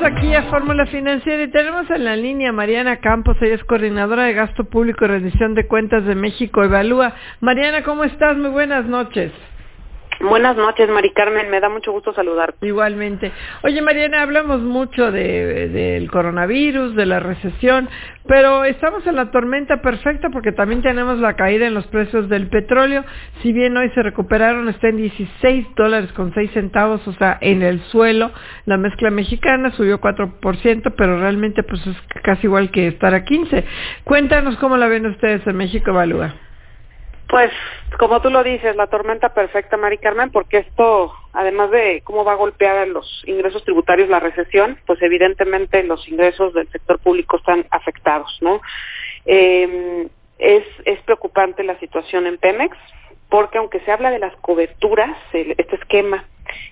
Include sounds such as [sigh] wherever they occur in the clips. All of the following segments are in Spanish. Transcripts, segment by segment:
Aquí a Fórmula Financiera y tenemos en la línea Mariana Campos, ella es coordinadora de gasto público y rendición de cuentas de México Evalúa. Mariana, ¿cómo estás? Muy buenas noches. Buenas noches, Mari Carmen. Me da mucho gusto saludarte. Igualmente. Oye, Mariana, hablamos mucho de, del coronavirus, de la recesión, pero estamos en la tormenta perfecta porque también tenemos la caída en los precios del petróleo. Si bien hoy se recuperaron, está en 16 dólares con 6 centavos, o sea, en el suelo. La mezcla mexicana subió 4%, pero realmente pues es casi igual que estar a 15. Cuéntanos cómo la ven ustedes en México Evalúa. Pues, como tú lo dices, la tormenta perfecta, Mari Carmen, porque esto, además de cómo va a golpear a los ingresos tributarios la recesión, pues evidentemente los ingresos del sector público están afectados, ¿no? Eh, es, es preocupante la situación en Pemex, porque aunque se habla de las coberturas, el, este esquema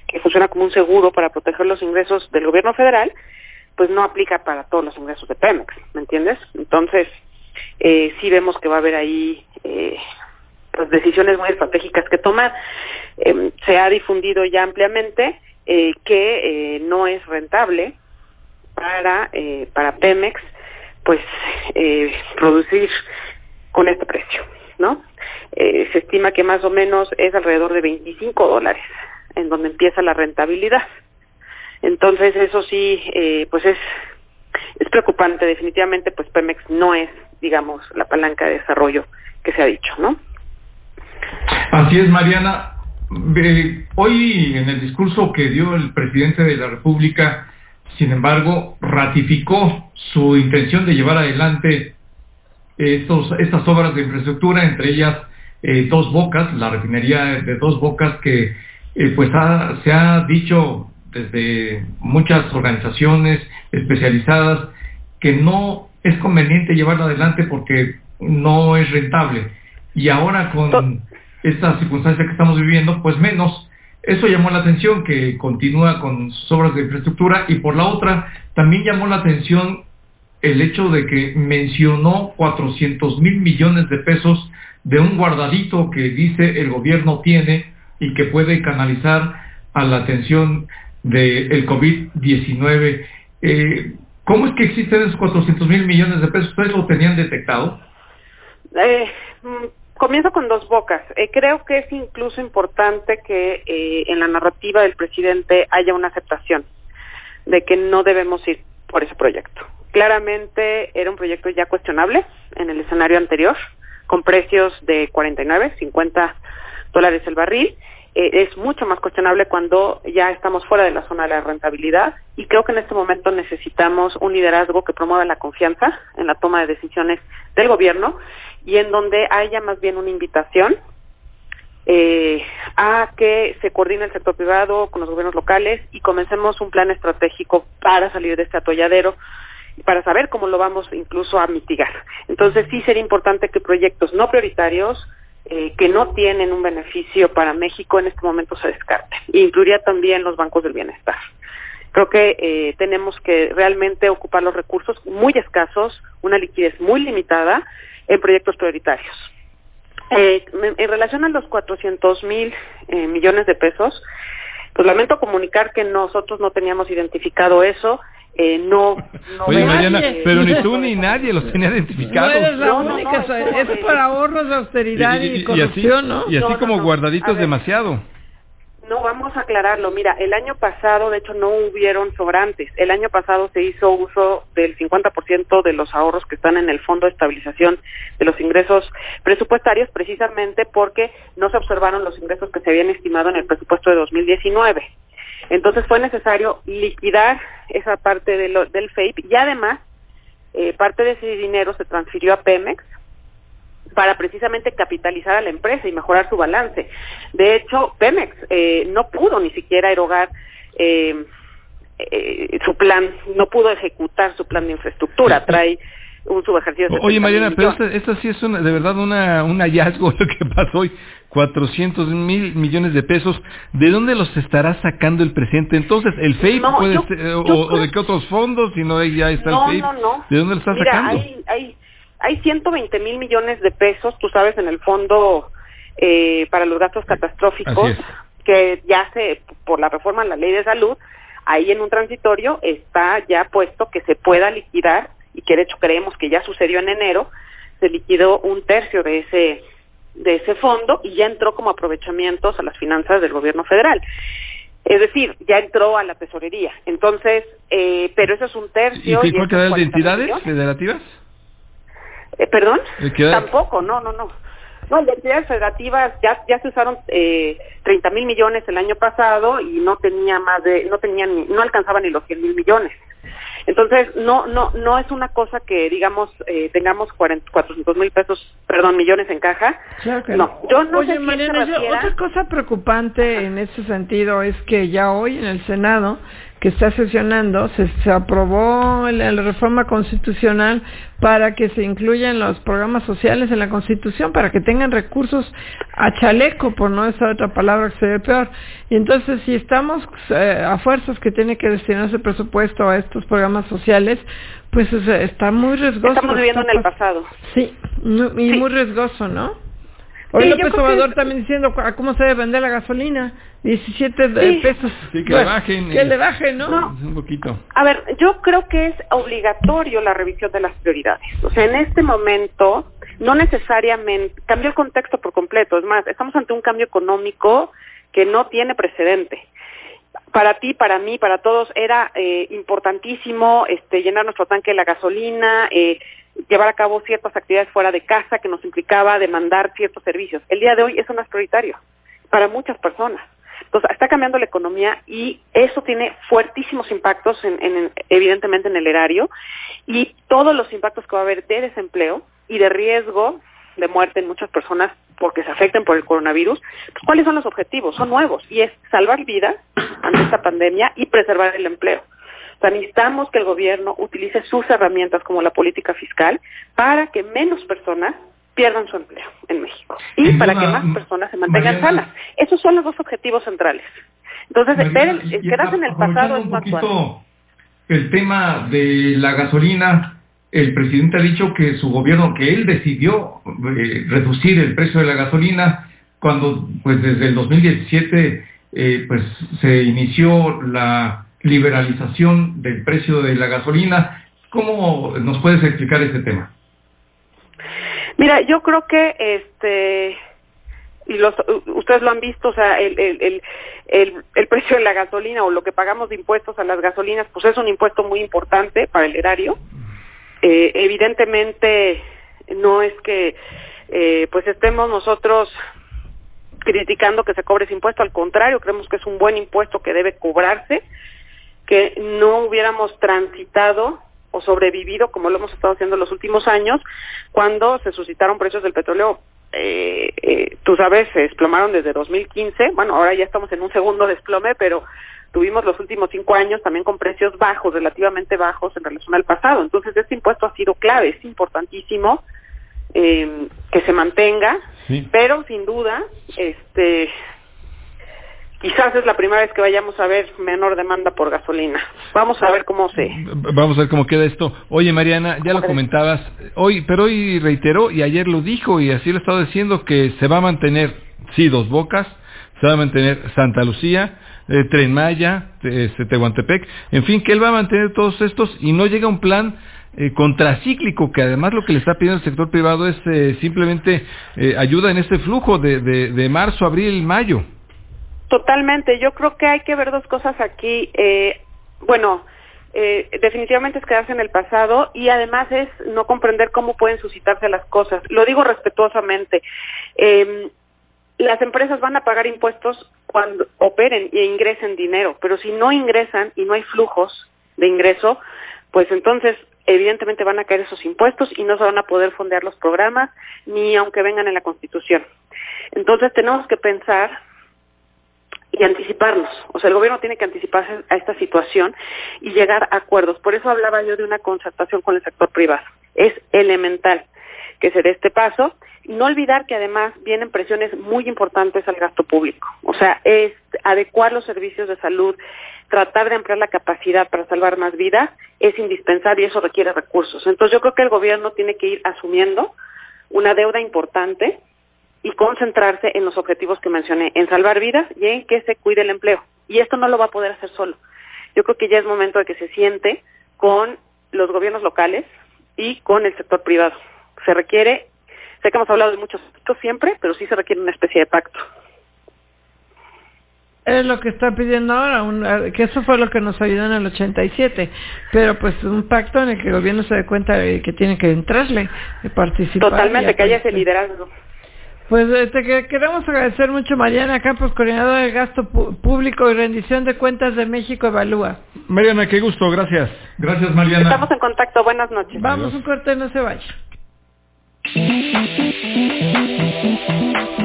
que funciona como un seguro para proteger los ingresos del gobierno federal, pues no aplica para todos los ingresos de Pemex, ¿me entiendes? Entonces, eh, sí vemos que va a haber ahí eh, pues, decisiones muy estratégicas que tomar. Eh, se ha difundido ya ampliamente eh, que eh, no es rentable para eh, para Pemex pues producir con este precio, ¿no? Se estima que más o menos es alrededor de 25 dólares en donde empieza la rentabilidad. Entonces eso sí, pues es es preocupante. Definitivamente, pues Pemex no es, digamos, la palanca de desarrollo que se ha dicho, ¿no? Así es, Mariana. Hoy en el discurso que dio el presidente de la República, sin embargo, ratificó su intención de llevar adelante estos, estas obras de infraestructura, entre ellas eh, Dos Bocas, la refinería de Dos Bocas, que eh, pues se ha dicho desde muchas organizaciones especializadas que no es conveniente llevarla adelante porque no es rentable. Y ahora con esta circunstancia que estamos viviendo, pues menos. Eso llamó la atención que continúa con sus obras de infraestructura y por la otra también llamó la atención el hecho de que mencionó 400 mil millones de pesos de un guardadito que dice el gobierno tiene y que puede canalizar a la atención del COVID-19. Eh, ¿Cómo es que existen esos 400 mil millones de pesos? ¿Ustedes lo tenían detectado? Eh, comienzo con dos bocas. Eh, creo que es incluso importante que eh, en la narrativa del presidente haya una aceptación de que no debemos ir por ese proyecto. Claramente era un proyecto ya cuestionable en el escenario anterior, con precios de 49, 50 dólares el barril. Eh, es mucho más cuestionable cuando ya estamos fuera de la zona de la rentabilidad y creo que en este momento necesitamos un liderazgo que promueva la confianza en la toma de decisiones del gobierno y en donde haya más bien una invitación eh, a que se coordine el sector privado con los gobiernos locales y comencemos un plan estratégico para salir de este atolladero y para saber cómo lo vamos incluso a mitigar. Entonces sí sería importante que proyectos no prioritarios eh, que no tienen un beneficio para México en este momento se descarten. Incluiría también los bancos del bienestar. Creo que eh, tenemos que realmente ocupar los recursos muy escasos, una liquidez muy limitada en proyectos prioritarios. Eh, en relación a los 400 mil millones de pesos, pues lamento comunicar que nosotros no teníamos identificado eso. Eh, no, no Oye, Mariana, pero ni tú ni nadie los tenía No identificados. eres la No, no, única, no, so- no, es para ahorros de austeridad y, corrupción, ¿no? y así No, no, como no. guardaditos ver. demasiado. No, vamos a aclararlo. Mira, el año pasado, de hecho, no hubieron sobrantes. El año pasado se hizo uso del 50% de los ahorros que están en el Fondo de Estabilización de los Ingresos Presupuestarios, precisamente porque no se observaron los ingresos que se habían estimado en el presupuesto de 2019. Entonces fue necesario liquidar esa parte de lo- del FAPE y además eh, parte de ese dinero se transfirió a Pemex para precisamente capitalizar a la empresa y mejorar su balance. De hecho, Pemex eh, no pudo ni siquiera erogar eh, eh, su plan, no pudo ejecutar su plan de infraestructura. Trae un subejercicio de Oye, 70 Mariana, pero esta sí es una, de verdad una, un hallazgo [laughs] lo que pasó hoy. 400 mil millones de pesos. ¿De dónde los estará sacando el presidente? Entonces, ¿el FAPE No, puede yo- ser, yo o, de qué otros fondos? Si no, ahí ya está no, el no, no. ¿De dónde lo está Mira, sacando? Hay, hay, hay 120 mil millones de pesos, tú sabes, en el fondo eh, para los gastos catastróficos, es. que ya se, por la reforma a la ley de salud, ahí en un transitorio está ya puesto que se pueda liquidar y que de hecho creemos que ya sucedió en enero, se liquidó un tercio de ese de ese fondo y ya entró como aprovechamientos a las finanzas del gobierno federal. Es decir, ya entró a la tesorería. Entonces, eh, pero eso es un tercio. ¿Y, qué de entidades federativas? Eh, ¿Perdón? Tampoco, no, no, no. No, de entidades federativas ya ya se usaron eh, 30 mil millones el año pasado y no tenía más de, no tenían, no alcanzaban ni los 100 mil millones. Entonces, no no no es una cosa que, digamos, eh, tengamos 400 mil pesos, perdón, millones en caja. no. yo no Oye, sé otra cosa preocupante en ese sentido es que ya hoy en el Senado que está sesionando, se, se aprobó la, reforma constitucional para que se incluyan los programas sociales en la Constitución, para que tengan recursos a chaleco, por no esa otra palabra que se ve peor. Y entonces, si estamos eh, a fuerzas que tiene que destinarse presupuesto a estos programas sociales, pues está muy riesgoso. Estamos viviendo en el pasado. Sí, y muy riesgoso, ¿no? Hoy López Obrador también diciendo cómo se debe vender la gasolina, 17 pesos. Sí, que le bajen. Que le bajen, ¿no? ¿no? Un poquito. A ver, yo creo que es obligatorio la revisión de las prioridades. O sea, en este momento, no necesariamente, cambió el contexto por completo. Es más, estamos ante un cambio económico que no tiene precedente para ti, para mí, para todos era eh, importantísimo este, llenar nuestro tanque de la gasolina, eh, llevar a cabo ciertas actividades fuera de casa que nos implicaba demandar ciertos servicios. El día de hoy eso no es prioritario para muchas personas. Entonces, está cambiando la economía y eso tiene fuertísimos impactos, en, evidentemente, en el erario y todos los impactos que va a haber de desempleo y de riesgo de muerte en muchas personas porque se afecten por el coronavirus, pues, ¿cuáles son los objetivos? Son nuevos y es salvar vidas ante esta pandemia y preservar el empleo. O sea, necesitamos que el gobierno utilice sus herramientas como la política fiscal para que menos personas pierdan su empleo en México y para que más personas se mantengan sanas. Esos son los dos objetivos centrales. Entonces, quedarse en el pasado es más El tema de la gasolina, el presidente ha dicho que su gobierno, que él decidió eh, reducir el precio de la gasolina cuando, pues desde el 2017, eh, pues se inició la liberalización del precio de la gasolina. ¿Cómo nos puedes explicar este tema? Mira, yo creo que este y los, ustedes lo han visto, o sea, el, el, el, el, precio de la gasolina o lo que pagamos de impuestos a las gasolinas, pues es un impuesto muy importante para el erario. Eh, evidentemente no es que eh, pues estemos nosotros criticando que se cobre ese impuesto, al contrario, creemos que es un buen impuesto que debe cobrarse que no hubiéramos transitado o sobrevivido como lo hemos estado haciendo en los últimos años cuando se suscitaron precios del petróleo eh, eh, tú sabes se desplomaron desde 2015 bueno ahora ya estamos en un segundo desplome pero tuvimos los últimos cinco años también con precios bajos relativamente bajos en relación al pasado. Entonces este impuesto ha sido clave es importantísimo eh, que se mantenga pero sin duda este quizás es la primera vez que vayamos a ver menor demanda por gasolina. Vamos a ver cómo se... Vamos a ver cómo queda esto. Oye, Mariana, ya lo comentabas hoy, pero hoy reiteró y ayer lo dijo y así lo estado diciendo que se va a mantener, sí, dos bocas, se va a mantener Santa Lucía, eh, Tren Maya, este, Tehuantepec, en fin, que él va a mantener todos estos y no llega un plan eh, contracíclico, que además lo que le está pidiendo el sector privado es eh, simplemente eh, ayuda en este flujo de, de, de marzo, abril, mayo. Totalmente. Yo creo que hay que ver dos cosas aquí. Eh, bueno, eh, definitivamente es quedarse en el pasado y además es no comprender cómo pueden suscitarse las cosas. Lo digo respetuosamente. Eh, las empresas van a pagar impuestos cuando operen e ingresen dinero, pero si no ingresan y no hay flujos de ingreso, pues entonces evidentemente van a caer esos impuestos y no se van a poder fondear los programas ni aunque vengan en la Constitución. Entonces tenemos que pensar y anticiparnos. O sea, el gobierno tiene que anticiparse a esta situación y llegar a acuerdos. Por eso hablaba yo de una concertación con el sector privado. Es elemental que se dé este paso. No olvidar que además vienen presiones muy importantes al gasto público. O sea, es adecuar los servicios de salud, tratar de ampliar la capacidad para salvar más vidas, es indispensable y eso requiere recursos. Entonces yo creo que el gobierno tiene que ir asumiendo una deuda importante y concentrarse en los objetivos que mencioné, en salvar vidas y en que se cuide el empleo. Y esto no lo va a poder hacer solo. Yo creo que ya es momento de que se siente con los gobiernos locales y con el sector privado. Se requiere, sé que hemos hablado de muchos aspectos siempre, pero sí se requiere una especie de pacto. Es lo que está pidiendo ahora, un, que eso fue lo que nos ayudó en el 87, pero pues un pacto en el que el gobierno se dé cuenta de que tiene que entrarle, de participar. Totalmente, que haya ese liderazgo. Pues este, queremos agradecer mucho Mariana Campos, coordinadora de gasto público y rendición de cuentas de México Evalúa. Mariana, qué gusto, gracias. Gracias Mariana. Estamos en contacto, buenas noches. Vamos un corte, no se vaya.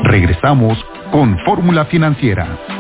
Regresamos con Fórmula Financiera.